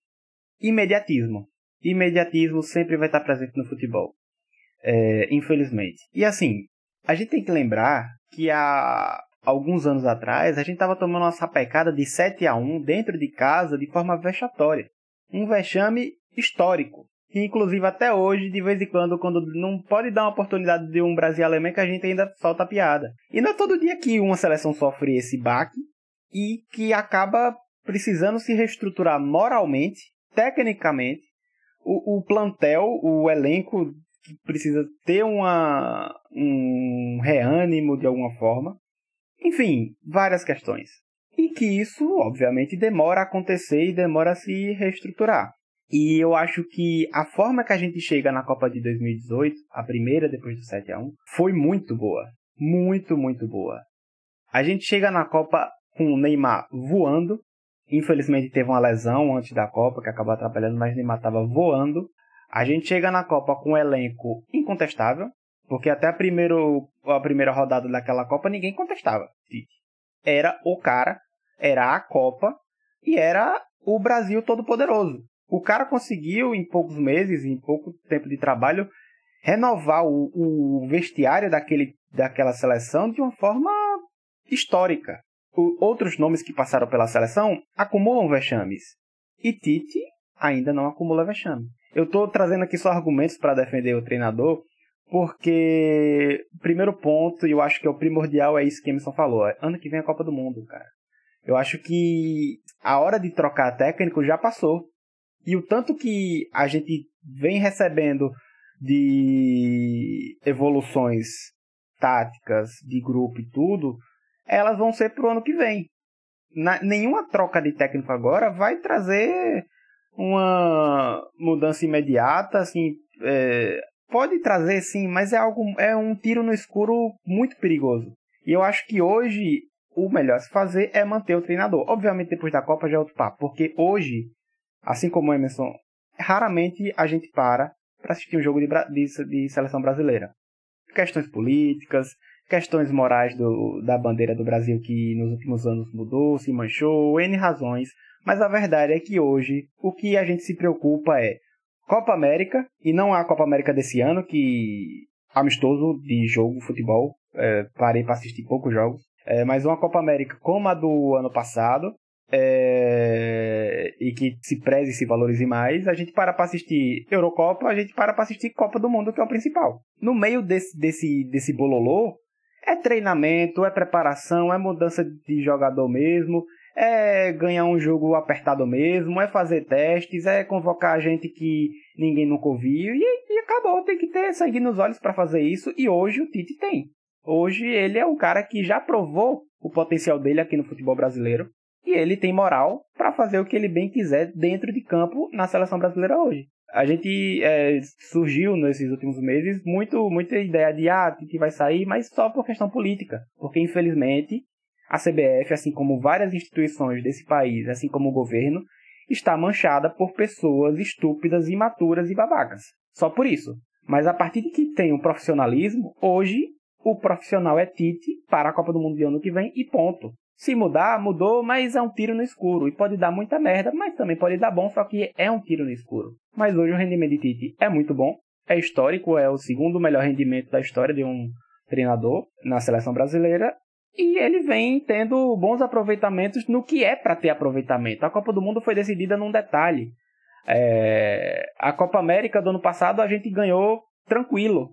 imediatismo. Imediatismo sempre vai estar presente no futebol é, infelizmente. E assim, a gente tem que lembrar que há alguns anos atrás a gente estava tomando uma sapecada de 7 a 1 dentro de casa de forma vexatória. Um vexame histórico. Que inclusive até hoje, de vez em quando, quando não pode dar uma oportunidade de um Brasil alemão, que a gente ainda solta a piada. E não é todo dia que uma seleção sofre esse baque e que acaba precisando se reestruturar moralmente, tecnicamente, o, o plantel, o elenco precisa ter uma, um reânimo de alguma forma. Enfim, várias questões. E que isso, obviamente, demora a acontecer e demora a se reestruturar. E eu acho que a forma que a gente chega na Copa de 2018, a primeira depois do 7 a 1 foi muito boa. Muito, muito boa. A gente chega na Copa com o Neymar voando. Infelizmente teve uma lesão antes da Copa que acabou atrapalhando, mas Neymar estava voando. A gente chega na Copa com um elenco incontestável, porque até a, primeiro, a primeira rodada daquela Copa ninguém contestava. Era o cara, era a Copa e era o Brasil todo poderoso. O cara conseguiu em poucos meses, em pouco tempo de trabalho, renovar o, o vestiário daquele, daquela seleção de uma forma histórica. O, outros nomes que passaram pela seleção acumulam vexames. E Tite ainda não acumula vexame. Eu estou trazendo aqui só argumentos para defender o treinador, porque primeiro ponto, e eu acho que é o primordial, é isso que Emerson falou. É, ano que vem é a Copa do Mundo, cara. Eu acho que a hora de trocar técnico já passou. E o tanto que a gente vem recebendo de evoluções táticas, de grupo e tudo, elas vão ser pro ano que vem. Na, nenhuma troca de técnico agora vai trazer uma mudança imediata, assim, é, pode trazer sim, mas é algo é um tiro no escuro muito perigoso. E eu acho que hoje o melhor a se fazer é manter o treinador. Obviamente depois da Copa já é outro papo, porque hoje, assim como o Emerson, raramente a gente para para assistir um jogo de, de, de seleção brasileira. Questões políticas, questões morais do, da bandeira do Brasil que nos últimos anos mudou, se manchou, N razões. Mas a verdade é que hoje o que a gente se preocupa é Copa América, e não a Copa América desse ano, que amistoso de jogo, futebol, é, parei para assistir poucos jogos, é, mas uma Copa América como a do ano passado, é, e que se preze e se valorize mais, a gente para para assistir Eurocopa, a gente para para assistir Copa do Mundo, que é o principal. No meio desse, desse, desse bololô, é treinamento, é preparação, é mudança de jogador mesmo, é ganhar um jogo apertado mesmo, é fazer testes, é convocar gente que ninguém nunca ouviu e, e acabou. Tem que ter sangue nos olhos para fazer isso e hoje o Tite tem. Hoje ele é um cara que já provou o potencial dele aqui no futebol brasileiro e ele tem moral para fazer o que ele bem quiser dentro de campo na seleção brasileira hoje. A gente é, surgiu nesses últimos meses muito muita ideia de ah, que vai sair, mas só por questão política, porque infelizmente a CBF, assim como várias instituições desse país, assim como o governo, está manchada por pessoas estúpidas, imaturas e babacas. Só por isso. Mas a partir de que tem um profissionalismo, hoje o profissional é Tite para a Copa do Mundo de ano que vem e ponto. Se mudar, mudou, mas é um tiro no escuro. E pode dar muita merda, mas também pode dar bom, só que é um tiro no escuro. Mas hoje o rendimento de Tite é muito bom, é histórico, é o segundo melhor rendimento da história de um treinador na seleção brasileira. E ele vem tendo bons aproveitamentos no que é para ter aproveitamento. A Copa do Mundo foi decidida num detalhe. É... A Copa América do ano passado a gente ganhou tranquilo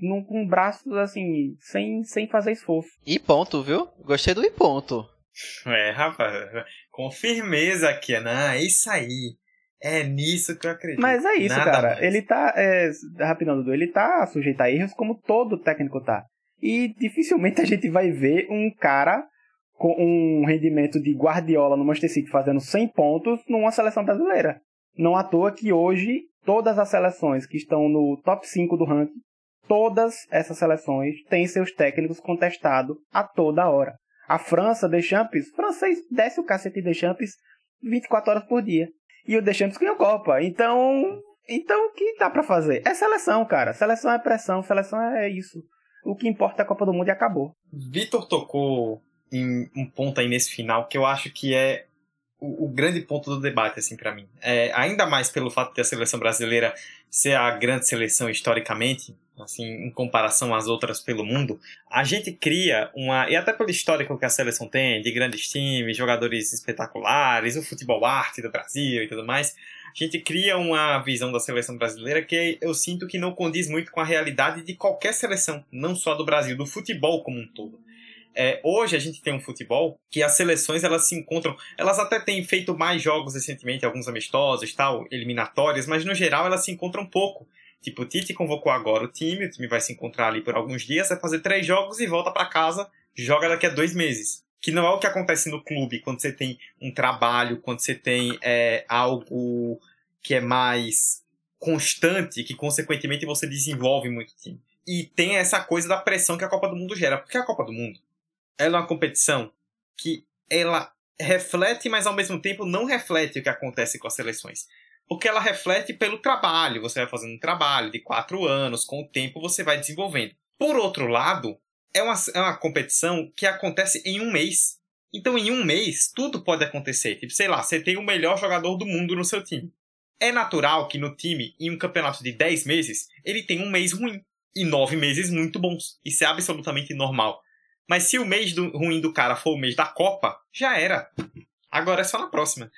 num, com braços assim, sem, sem fazer esforço. E ponto, viu? Gostei do e ponto. É, rapaz, com firmeza aqui, né? É isso aí. É nisso que eu acredito. Mas é isso, Nada cara. Mais. Ele tá. É, rapidão, Dudu, ele tá sujeito a erros como todo técnico tá. E dificilmente a gente vai ver um cara com um rendimento de Guardiola no Manchester City fazendo 100 pontos numa seleção brasileira. Não à toa que hoje todas as seleções que estão no top 5 do ranking todas essas seleções têm seus técnicos contestados a toda hora. A França, Deschamps, francês desce o cacete de Deschamps 24 horas por dia. E o Deschamps ganhou Copa. Então, então o que dá para fazer? É seleção, cara. Seleção é pressão, seleção é isso. O que importa é a Copa do Mundo e acabou. Vitor tocou em um ponto aí nesse final que eu acho que é o, o grande ponto do debate, assim, para mim. É, ainda mais pelo fato de a seleção brasileira ser a grande seleção historicamente, assim, em comparação às outras pelo mundo, a gente cria uma, e até pelo histórico que a seleção tem, de grandes times, jogadores espetaculares, o futebol arte do Brasil e tudo mais, a gente cria uma visão da seleção brasileira que eu sinto que não condiz muito com a realidade de qualquer seleção, não só do Brasil, do futebol como um todo. É, hoje a gente tem um futebol que as seleções elas se encontram, elas até têm feito mais jogos recentemente, alguns amistosos, tal, eliminatórias, mas no geral elas se encontram pouco. Tipo, o Tite convocou agora o time, o time vai se encontrar ali por alguns dias, vai fazer três jogos e volta para casa, joga daqui a dois meses. Que não é o que acontece no clube, quando você tem um trabalho, quando você tem é, algo que é mais constante, que consequentemente você desenvolve muito o time. E tem essa coisa da pressão que a Copa do Mundo gera. Porque a Copa do Mundo ela é uma competição que ela reflete, mas ao mesmo tempo não reflete o que acontece com as seleções. Porque ela reflete pelo trabalho. Você vai fazendo um trabalho de quatro anos, com o tempo você vai desenvolvendo. Por outro lado, é uma, é uma competição que acontece em um mês. Então, em um mês, tudo pode acontecer. Tipo, sei lá, você tem o melhor jogador do mundo no seu time. É natural que no time, em um campeonato de 10 meses, ele tenha um mês ruim. E nove meses muito bons. Isso é absolutamente normal. Mas se o mês do, ruim do cara for o mês da Copa, já era. Agora é só na próxima.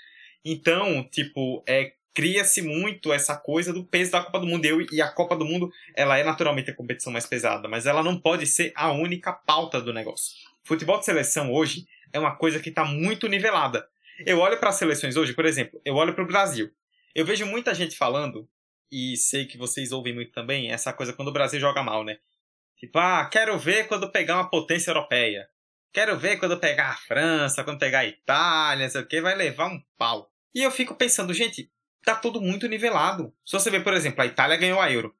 Então, tipo, é, cria-se muito essa coisa do peso da Copa do Mundo. E a Copa do Mundo, ela é naturalmente a competição mais pesada, mas ela não pode ser a única pauta do negócio. Futebol de seleção hoje é uma coisa que está muito nivelada. Eu olho para as seleções hoje, por exemplo, eu olho para o Brasil. Eu vejo muita gente falando, e sei que vocês ouvem muito também, essa coisa quando o Brasil joga mal, né? Tipo, ah, quero ver quando pegar uma potência europeia. Quero ver quando pegar a França, quando pegar a Itália, sei o que, vai levar um pau. E eu fico pensando, gente, tá tudo muito nivelado. Se você ver, por exemplo, a Itália ganhou a Euro.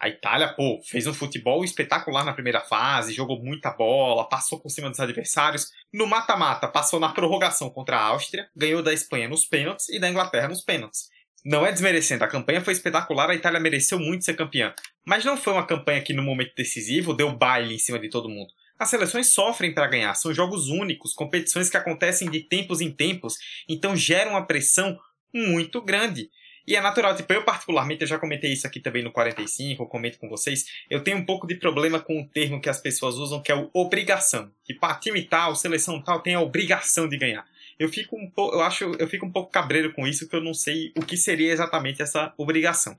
A Itália, pô, fez um futebol espetacular na primeira fase, jogou muita bola, passou por cima dos adversários. No mata-mata, passou na prorrogação contra a Áustria, ganhou da Espanha nos pênaltis e da Inglaterra nos pênaltis. Não é desmerecendo, a campanha foi espetacular, a Itália mereceu muito ser campeã. Mas não foi uma campanha que no momento decisivo deu baile em cima de todo mundo. As seleções sofrem para ganhar, são jogos únicos, competições que acontecem de tempos em tempos, então geram uma pressão muito grande. E é natural, tipo, eu particularmente, eu já comentei isso aqui também no 45, eu comento com vocês, eu tenho um pouco de problema com o termo que as pessoas usam, que é o obrigação. Tipo, a time tal, seleção tal, tem a obrigação de ganhar. Eu fico um pouco, eu acho, eu fico um pouco cabreiro com isso, que eu não sei o que seria exatamente essa obrigação.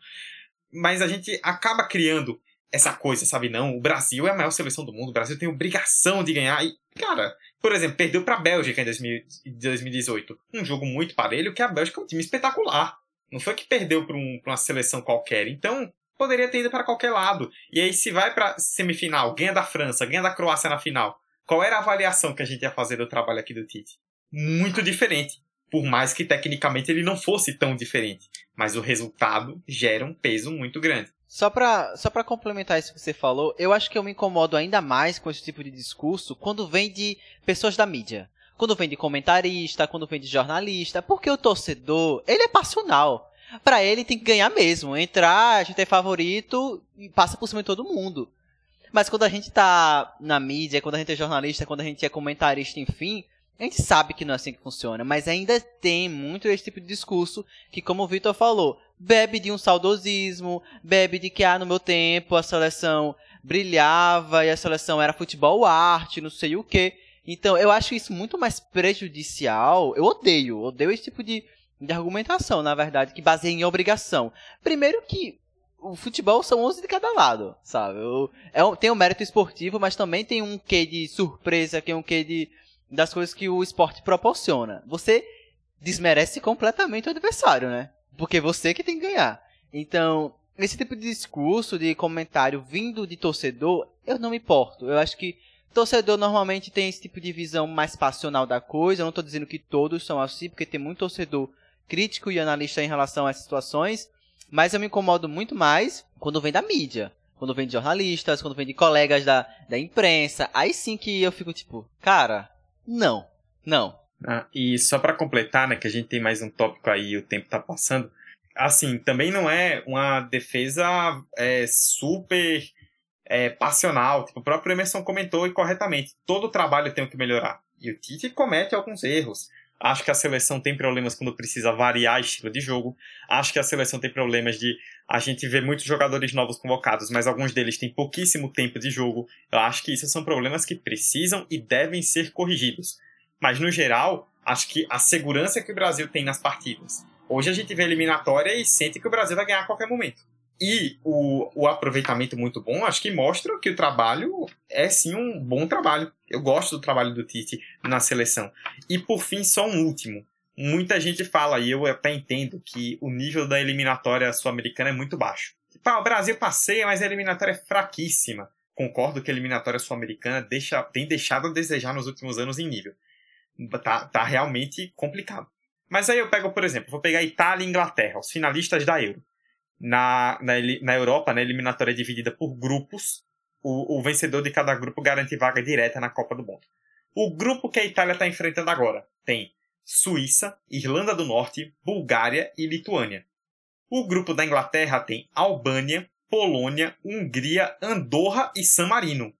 Mas a gente acaba criando essa coisa, sabe? Não, o Brasil é a maior seleção do mundo, o Brasil tem obrigação de ganhar. E, cara, por exemplo, perdeu para a Bélgica em 2018. Um jogo muito parelho, que a Bélgica é um time espetacular. Não foi que perdeu para um, uma seleção qualquer. Então, poderia ter ido para qualquer lado. E aí, se vai para semifinal, ganha da França, ganha da Croácia na final, qual era a avaliação que a gente ia fazer do trabalho aqui do Tite? Muito diferente. Por mais que tecnicamente ele não fosse tão diferente. Mas o resultado gera um peso muito grande. Só pra, só pra complementar isso que você falou, eu acho que eu me incomodo ainda mais com esse tipo de discurso quando vem de pessoas da mídia. Quando vem de comentarista, quando vem de jornalista, porque o torcedor, ele é passional. Para ele tem que ganhar mesmo. Entrar, a gente é favorito e passa por cima de todo mundo. Mas quando a gente tá na mídia, quando a gente é jornalista, quando a gente é comentarista, enfim, a gente sabe que não é assim que funciona, mas ainda tem muito esse tipo de discurso que, como o Vitor falou, bebe de um saudosismo, bebe de que, ah, no meu tempo a seleção brilhava e a seleção era futebol arte, não sei o que. Então, eu acho isso muito mais prejudicial. Eu odeio, odeio esse tipo de, de argumentação, na verdade, que baseia em obrigação. Primeiro que o futebol são 11 de cada lado, sabe? Eu, é, tem o um mérito esportivo, mas também tem um quê de surpresa, tem um quê de das coisas que o esporte proporciona. Você desmerece completamente o adversário, né? Porque você que tem que ganhar. Então, esse tipo de discurso, de comentário vindo de torcedor, eu não me importo. Eu acho que torcedor normalmente tem esse tipo de visão mais passional da coisa. Eu não estou dizendo que todos são assim, porque tem muito torcedor crítico e analista em relação a essas situações. Mas eu me incomodo muito mais quando vem da mídia. Quando vem de jornalistas, quando vem de colegas da, da imprensa. Aí sim que eu fico tipo, cara, não, não. Ah, e só para completar, né, que a gente tem mais um tópico aí, o tempo tá passando. Assim, também não é uma defesa é, super é, passional. Tipo, o próprio Emerson comentou e corretamente. Todo trabalho tem que melhorar. E o Tite comete alguns erros. Acho que a seleção tem problemas quando precisa variar estilo de jogo. Acho que a seleção tem problemas de a gente ver muitos jogadores novos convocados, mas alguns deles têm pouquíssimo tempo de jogo. Eu acho que isso são problemas que precisam e devem ser corrigidos. Mas no geral, acho que a segurança que o Brasil tem nas partidas. Hoje a gente vê a eliminatória e sente que o Brasil vai ganhar a qualquer momento e o, o aproveitamento muito bom, acho que mostra que o trabalho é sim um bom trabalho. Eu gosto do trabalho do Tite na seleção. E por fim, só um último. Muita gente fala, e eu até entendo, que o nível da eliminatória sul-americana é muito baixo. Ah, o Brasil passeia, mas a eliminatória é fraquíssima. Concordo que a eliminatória sul-americana deixa, tem deixado a desejar nos últimos anos em nível. Tá, tá realmente complicado. Mas aí eu pego, por exemplo, vou pegar Itália e Inglaterra, os finalistas da Euro na, na, na Europa, na eliminatória dividida por grupos, o, o vencedor de cada grupo garante vaga direta na Copa do Mundo. O grupo que a Itália está enfrentando agora tem Suíça, Irlanda do Norte, Bulgária e Lituânia. O grupo da Inglaterra tem Albânia, Polônia, Hungria, Andorra e San Marino.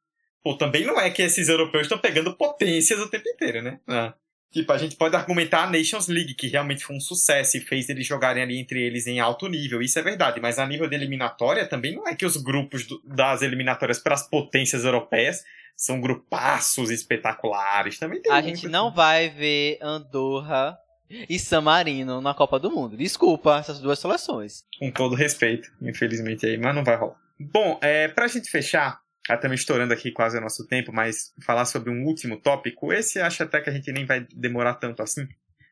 Pô, também não é que esses europeus estão pegando potências o tempo inteiro, né? Ah. Tipo, a gente pode argumentar a Nations League, que realmente foi um sucesso e fez eles jogarem ali entre eles em alto nível. Isso é verdade, mas a nível de eliminatória também não é que os grupos do, das eliminatórias para as potências europeias são grupaços espetaculares. Também tem A gente não vai ver Andorra e San Marino na Copa do Mundo. Desculpa essas duas seleções. Com todo respeito, infelizmente aí, mas não vai rolar. Bom, é, pra gente fechar, estamos estourando aqui quase o nosso tempo, mas falar sobre um último tópico, esse acho até que a gente nem vai demorar tanto assim.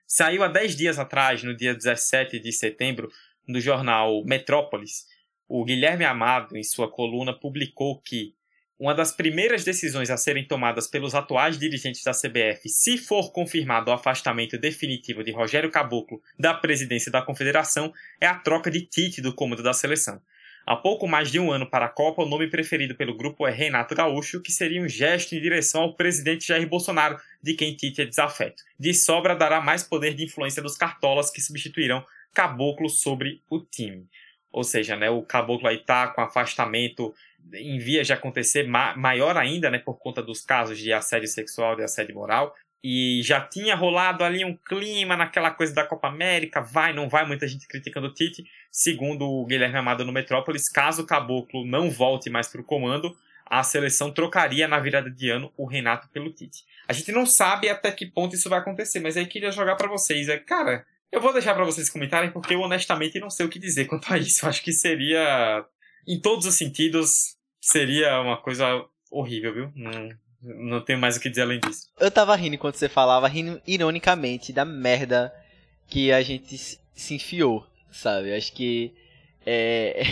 Saiu há 10 dias atrás, no dia 17 de setembro, no jornal Metrópolis, o Guilherme Amado, em sua coluna, publicou que uma das primeiras decisões a serem tomadas pelos atuais dirigentes da CBF, se for confirmado o afastamento definitivo de Rogério Caboclo da presidência da Confederação, é a troca de Tite do comando da seleção. Há pouco mais de um ano para a Copa, o nome preferido pelo grupo é Renato Gaúcho, que seria um gesto em direção ao presidente Jair Bolsonaro, de quem Tite é desafeto. De sobra, dará mais poder de influência dos cartolas que substituirão Caboclo sobre o time. Ou seja, né, o Caboclo aí tá com afastamento em vias de acontecer ma maior ainda, né, por conta dos casos de assédio sexual, de assédio moral. E já tinha rolado ali um clima naquela coisa da Copa América, vai, não vai, muita gente criticando o Tite. Segundo o Guilherme Amado no Metrópolis, caso o Caboclo não volte mais para o comando, a seleção trocaria na virada de ano o Renato pelo Tite. A gente não sabe até que ponto isso vai acontecer, mas aí queria jogar para vocês. É, cara, eu vou deixar para vocês comentarem porque eu honestamente não sei o que dizer quanto a isso. Acho que seria, em todos os sentidos, seria uma coisa horrível, viu? Não, não tenho mais o que dizer além disso. Eu tava rindo enquanto você falava, rindo ironicamente da merda que a gente se enfiou, sabe? Acho que. É...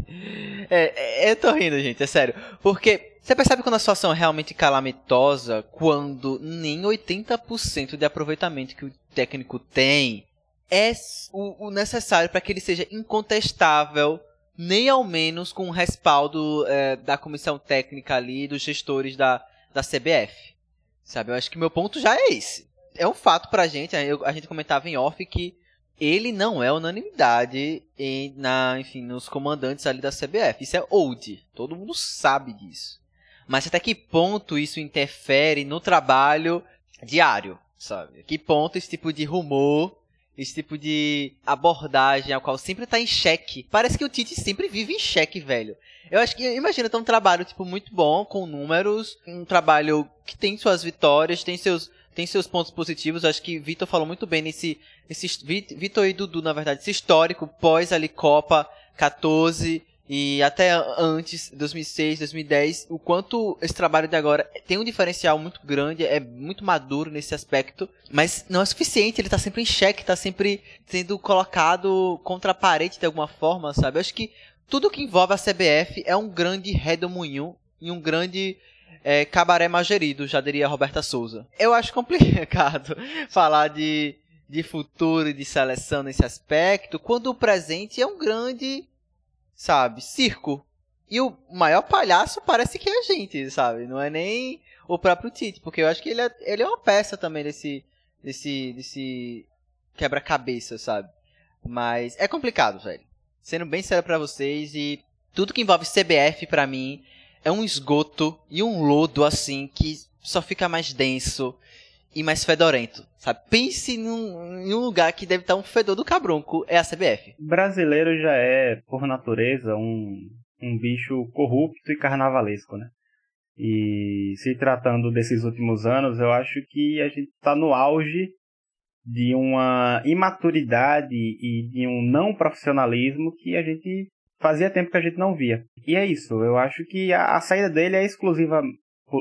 é, é, eu tô rindo, gente, é sério. Porque você percebe quando a situação é realmente calamitosa, quando nem 80% de aproveitamento que o técnico tem é o, o necessário para que ele seja incontestável nem ao menos com o respaldo é, da comissão técnica ali, dos gestores da, da CBF. Sabe, eu acho que meu ponto já é esse. É um fato pra gente, a, a gente comentava em off que ele não é unanimidade em, na, enfim, nos comandantes ali da CBF. Isso é old, todo mundo sabe disso. Mas até que ponto isso interfere no trabalho diário, sabe? Que ponto esse tipo de rumor esse tipo de abordagem ao qual sempre tá em xeque. Parece que o Tite sempre vive em xeque, velho. Eu acho que, imagina, tá um trabalho, tipo, muito bom, com números, um trabalho que tem suas vitórias, tem seus, tem seus pontos positivos. Acho que Vitor falou muito bem nesse, nesse Vitor e Dudu, na verdade, esse histórico pós ali Copa 14, e até antes, 2006, 2010, o quanto esse trabalho de agora tem um diferencial muito grande, é muito maduro nesse aspecto, mas não é suficiente, ele tá sempre em xeque, tá sempre sendo colocado contra a parede de alguma forma, sabe? Eu acho que tudo que envolve a CBF é um grande redemoinho e um grande é, cabaré magerido, já diria Roberta Souza. Eu acho complicado falar de, de futuro e de seleção nesse aspecto, quando o presente é um grande sabe? Circo. E o maior palhaço parece que é a gente, sabe? Não é nem o próprio Tite, porque eu acho que ele é, ele é uma peça também desse, desse, desse quebra-cabeça, sabe? Mas é complicado, velho. Sendo bem sério para vocês e tudo que envolve CBF para mim é um esgoto e um lodo assim que só fica mais denso e mais fedorento, sabe? Pense num, em um lugar que deve estar um fedor do cabronco, é a CBF. Brasileiro já é, por natureza, um, um bicho corrupto e carnavalesco, né? E se tratando desses últimos anos, eu acho que a gente está no auge de uma imaturidade e de um não profissionalismo que a gente fazia tempo que a gente não via. E é isso, eu acho que a, a saída dele é, exclusiva,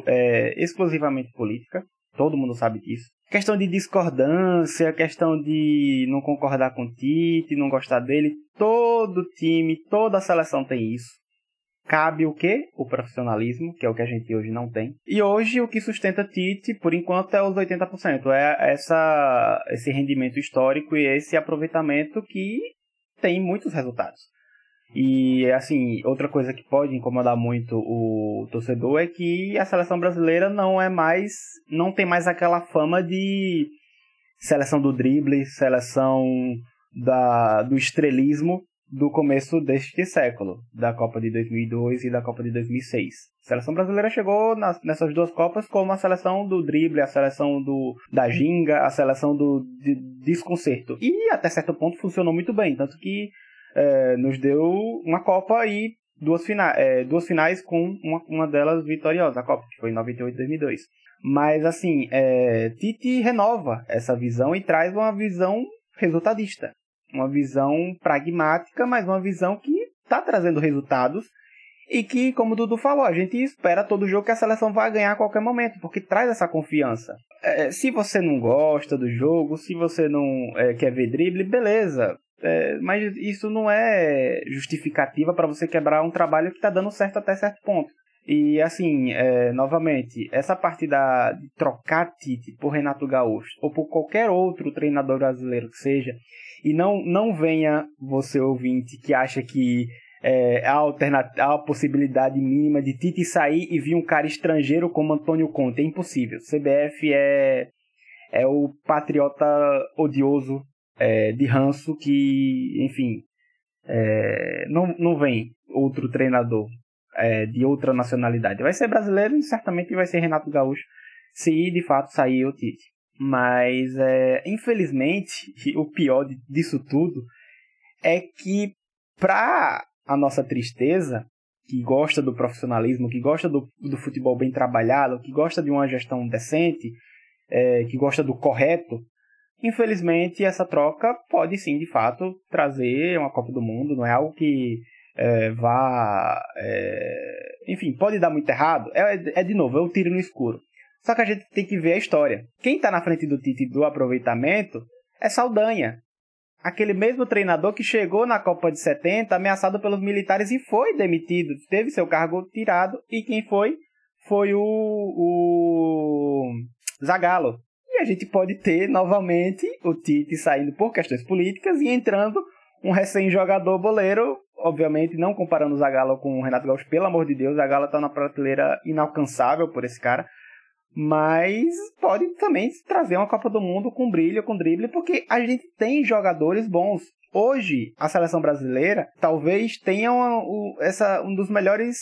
é exclusivamente política todo mundo sabe disso. Questão de discordância, questão de não concordar com o Tite, não gostar dele, todo time, toda seleção tem isso. Cabe o quê? O profissionalismo, que é o que a gente hoje não tem. E hoje o que sustenta Tite, por enquanto, é os 80%. É essa, esse rendimento histórico e esse aproveitamento que tem muitos resultados. E assim, outra coisa que pode incomodar muito o torcedor é que a seleção brasileira não é mais, não tem mais aquela fama de seleção do drible, seleção da, do estrelismo do começo deste século, da Copa de 2002 e da Copa de 2006. A seleção brasileira chegou nas, nessas duas Copas como a seleção do drible, a seleção do, da ginga, a seleção do de, desconcerto. E até certo ponto funcionou muito bem, tanto que é, nos deu uma Copa e duas, fina é, duas finais com uma, uma delas vitoriosa, a Copa, que foi em 98 e 2002. Mas assim, é, Tite renova essa visão e traz uma visão resultadista uma visão pragmática, mas uma visão que está trazendo resultados e que, como o Dudu falou, a gente espera todo jogo que a seleção vai ganhar a qualquer momento, porque traz essa confiança. É, se você não gosta do jogo, se você não é, quer ver drible, beleza. É, mas isso não é justificativa para você quebrar um trabalho que está dando certo até certo ponto. E assim, é, novamente, essa parte da, de trocar Tite por Renato Gaúcho ou por qualquer outro treinador brasileiro que seja, e não, não venha você ouvinte que acha que é, há, há a possibilidade mínima de Tite sair e vir um cara estrangeiro como Antônio Conte. É impossível. CBF é, é o patriota odioso é, de ranço que, enfim, é, não, não vem outro treinador é, de outra nacionalidade. Vai ser brasileiro e certamente vai ser Renato Gaúcho se de fato sair o Tite. Mas, é, infelizmente, o pior disso tudo é que, para a nossa tristeza, que gosta do profissionalismo, que gosta do, do futebol bem trabalhado, que gosta de uma gestão decente, é, que gosta do correto, infelizmente essa troca pode sim, de fato, trazer uma Copa do Mundo, não é algo que é, vá. É, enfim, pode dar muito errado. É, é, de novo, é o tiro no escuro. Só que a gente tem que ver a história. Quem está na frente do Tite do aproveitamento é Saldanha. Aquele mesmo treinador que chegou na Copa de 70 ameaçado pelos militares e foi demitido, teve seu cargo tirado. E quem foi? Foi o, o Zagallo. A gente pode ter novamente o Tite saindo por questões políticas e entrando um recém-jogador boleiro obviamente, não comparando o Zagallo com o Renato Gaúcho, pelo amor de Deus, o Zagallo tá na prateleira inalcançável por esse cara, mas pode também trazer uma Copa do Mundo com brilho, com drible, porque a gente tem jogadores bons. Hoje, a seleção brasileira talvez tenha uma, essa, um dos melhores,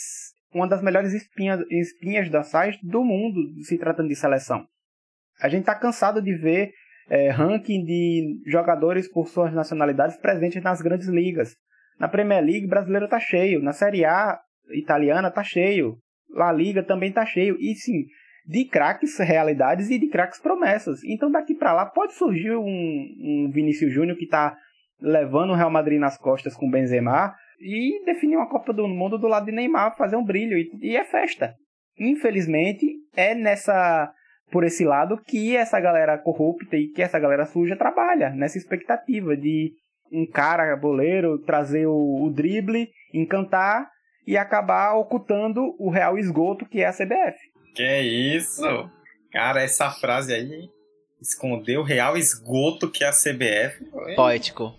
uma das melhores espinhas, espinhas dorsais do mundo, se tratando de seleção. A gente está cansado de ver é, ranking de jogadores por suas nacionalidades presentes nas grandes ligas. Na Premier League brasileiro tá cheio, na Série A italiana tá cheio, La Liga também tá cheio. E sim, de craques realidades e de craques promessas. Então daqui para lá pode surgir um, um Vinícius Júnior que tá levando o Real Madrid nas costas com Benzema e definir uma Copa do Mundo do lado de Neymar, fazer um brilho e, e é festa. Infelizmente é nessa por esse lado que essa galera corrupta e que essa galera suja trabalha, nessa expectativa de um cara boleiro trazer o, o drible, encantar e acabar ocultando o real esgoto que é a CBF. Que isso? Cara, essa frase aí escondeu o real esgoto que é a CBF. Poético.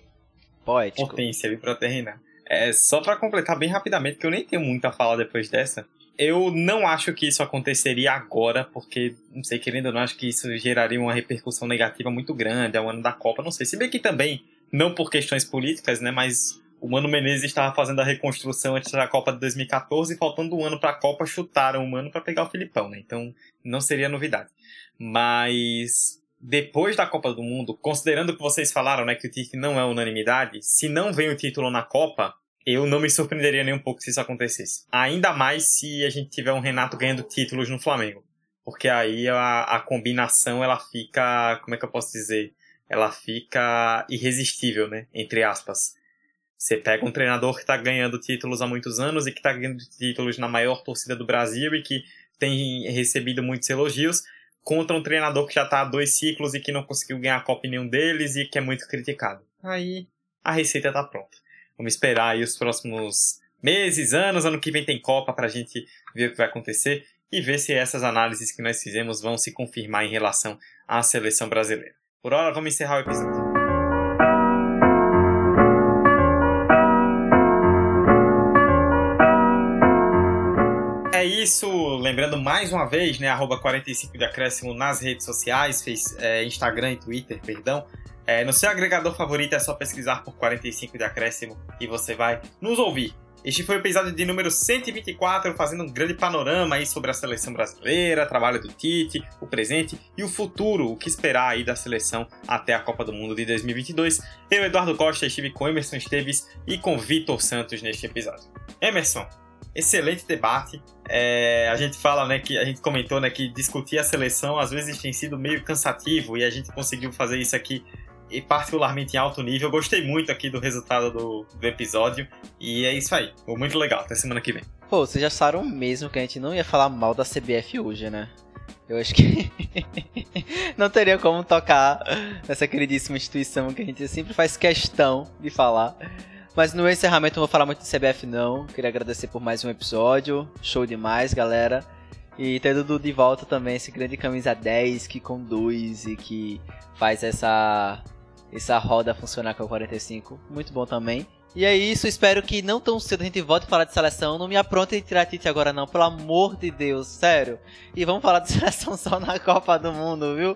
Poético. Potência ali pra terminar. É, só para completar bem rapidamente, que eu nem tenho muito a falar depois dessa. Eu não acho que isso aconteceria agora, porque, não sei, querendo ou não, acho que isso geraria uma repercussão negativa muito grande ao ano da Copa, não sei. Se bem que também não por questões políticas, né, mas o Mano Menezes estava fazendo a reconstrução antes da Copa de 2014 e faltando um ano para a Copa chutaram o Mano para pegar o Filipão, né? Então não seria novidade. Mas depois da Copa do Mundo, considerando que vocês falaram, né, que o Tite não é unanimidade, se não vem o título na Copa, eu não me surpreenderia nem um pouco se isso acontecesse. Ainda mais se a gente tiver um Renato ganhando títulos no Flamengo. Porque aí a, a combinação ela fica, como é que eu posso dizer? ela fica irresistível, né? Entre aspas. Você pega um treinador que está ganhando títulos há muitos anos e que está ganhando títulos na maior torcida do Brasil e que tem recebido muitos elogios, contra um treinador que já está há dois ciclos e que não conseguiu ganhar a Copa em nenhum deles e que é muito criticado. Aí a receita está pronta. Vamos esperar aí os próximos meses, anos. Ano que vem tem Copa para a gente ver o que vai acontecer e ver se essas análises que nós fizemos vão se confirmar em relação à seleção brasileira. Por hora, vamos encerrar o episódio. É isso, lembrando mais uma vez, né, arroba 45 de acréscimo nas redes sociais, fez, é, Instagram e Twitter, perdão, é, no seu agregador favorito é só pesquisar por 45 de acréscimo e você vai nos ouvir. Este foi o episódio de número 124, fazendo um grande panorama aí sobre a seleção brasileira, trabalho do Tite, o presente e o futuro, o que esperar aí da seleção até a Copa do Mundo de 2022. Eu, Eduardo Costa, estive com Emerson Esteves e com Vitor Santos neste episódio. Emerson, excelente debate. É, a gente fala, né, que a gente comentou, né, que discutir a seleção às vezes tem sido meio cansativo e a gente conseguiu fazer isso aqui e particularmente em alto nível. Gostei muito aqui do resultado do, do episódio. E é isso aí. Foi muito legal. Até semana que vem. Pô, vocês já sabem mesmo que a gente não ia falar mal da CBF hoje, né? Eu acho que não teria como tocar nessa queridíssima instituição que a gente sempre faz questão de falar. Mas no encerramento não vou falar muito de CBF não. Queria agradecer por mais um episódio. Show demais, galera. E ter Dudu de volta também, esse grande camisa 10 que conduz e que faz essa essa roda funcionar com o 45. Muito bom também. E é isso, espero que não tão cedo a gente volte a falar de seleção. Não me apronte tirar Tite agora não, pelo amor de Deus, sério. E vamos falar de seleção só na Copa do Mundo, viu?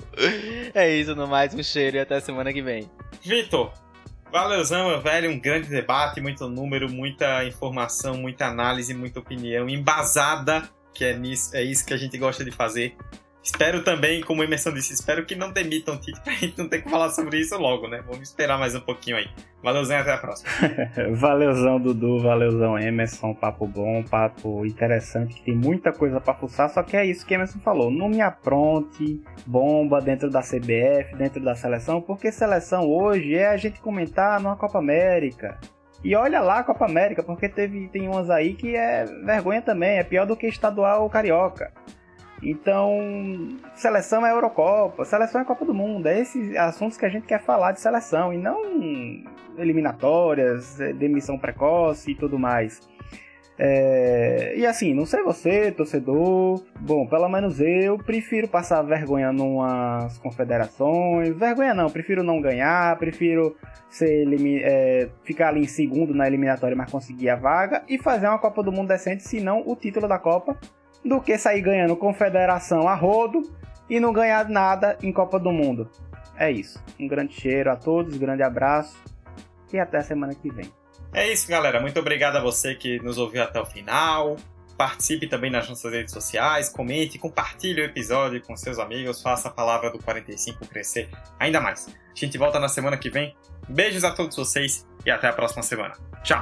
É isso, no mais, um cheiro e até semana que vem. Vitor, valeuzão, meu velho, um grande debate, muito número, muita informação, muita análise, muita opinião embasada, que é, nisso, é isso que a gente gosta de fazer. Espero também, como o Emerson disse, espero que não demitam o Tite pra gente não ter que falar sobre isso logo, né? Vamos esperar mais um pouquinho aí. Valeuzão até a próxima. valeuzão, Dudu, valeuzão, Emerson, papo bom, papo interessante, que tem muita coisa para fuçar, só que é isso que Emerson falou, não me apronte bomba dentro da CBF, dentro da seleção, porque seleção hoje é a gente comentar numa Copa América. E olha lá a Copa América, porque teve, tem umas aí que é vergonha também, é pior do que estadual carioca. Então, seleção é Eurocopa, seleção é Copa do Mundo, é esses assuntos que a gente quer falar de seleção e não eliminatórias, é, demissão precoce e tudo mais. É, e assim, não sei você, torcedor. Bom, pelo menos eu prefiro passar vergonha numas confederações. Vergonha não, prefiro não ganhar, prefiro ser, é, ficar ali em segundo na eliminatória, mas conseguir a vaga e fazer uma Copa do Mundo decente, se não o título da Copa do que sair ganhando confederação a rodo e não ganhar nada em Copa do Mundo. É isso. Um grande cheiro a todos, grande abraço e até a semana que vem. É isso, galera. Muito obrigado a você que nos ouviu até o final. Participe também nas nossas redes sociais, comente, compartilhe o episódio com seus amigos, faça a palavra do 45 crescer ainda mais. A gente volta na semana que vem. Beijos a todos vocês e até a próxima semana. Tchau!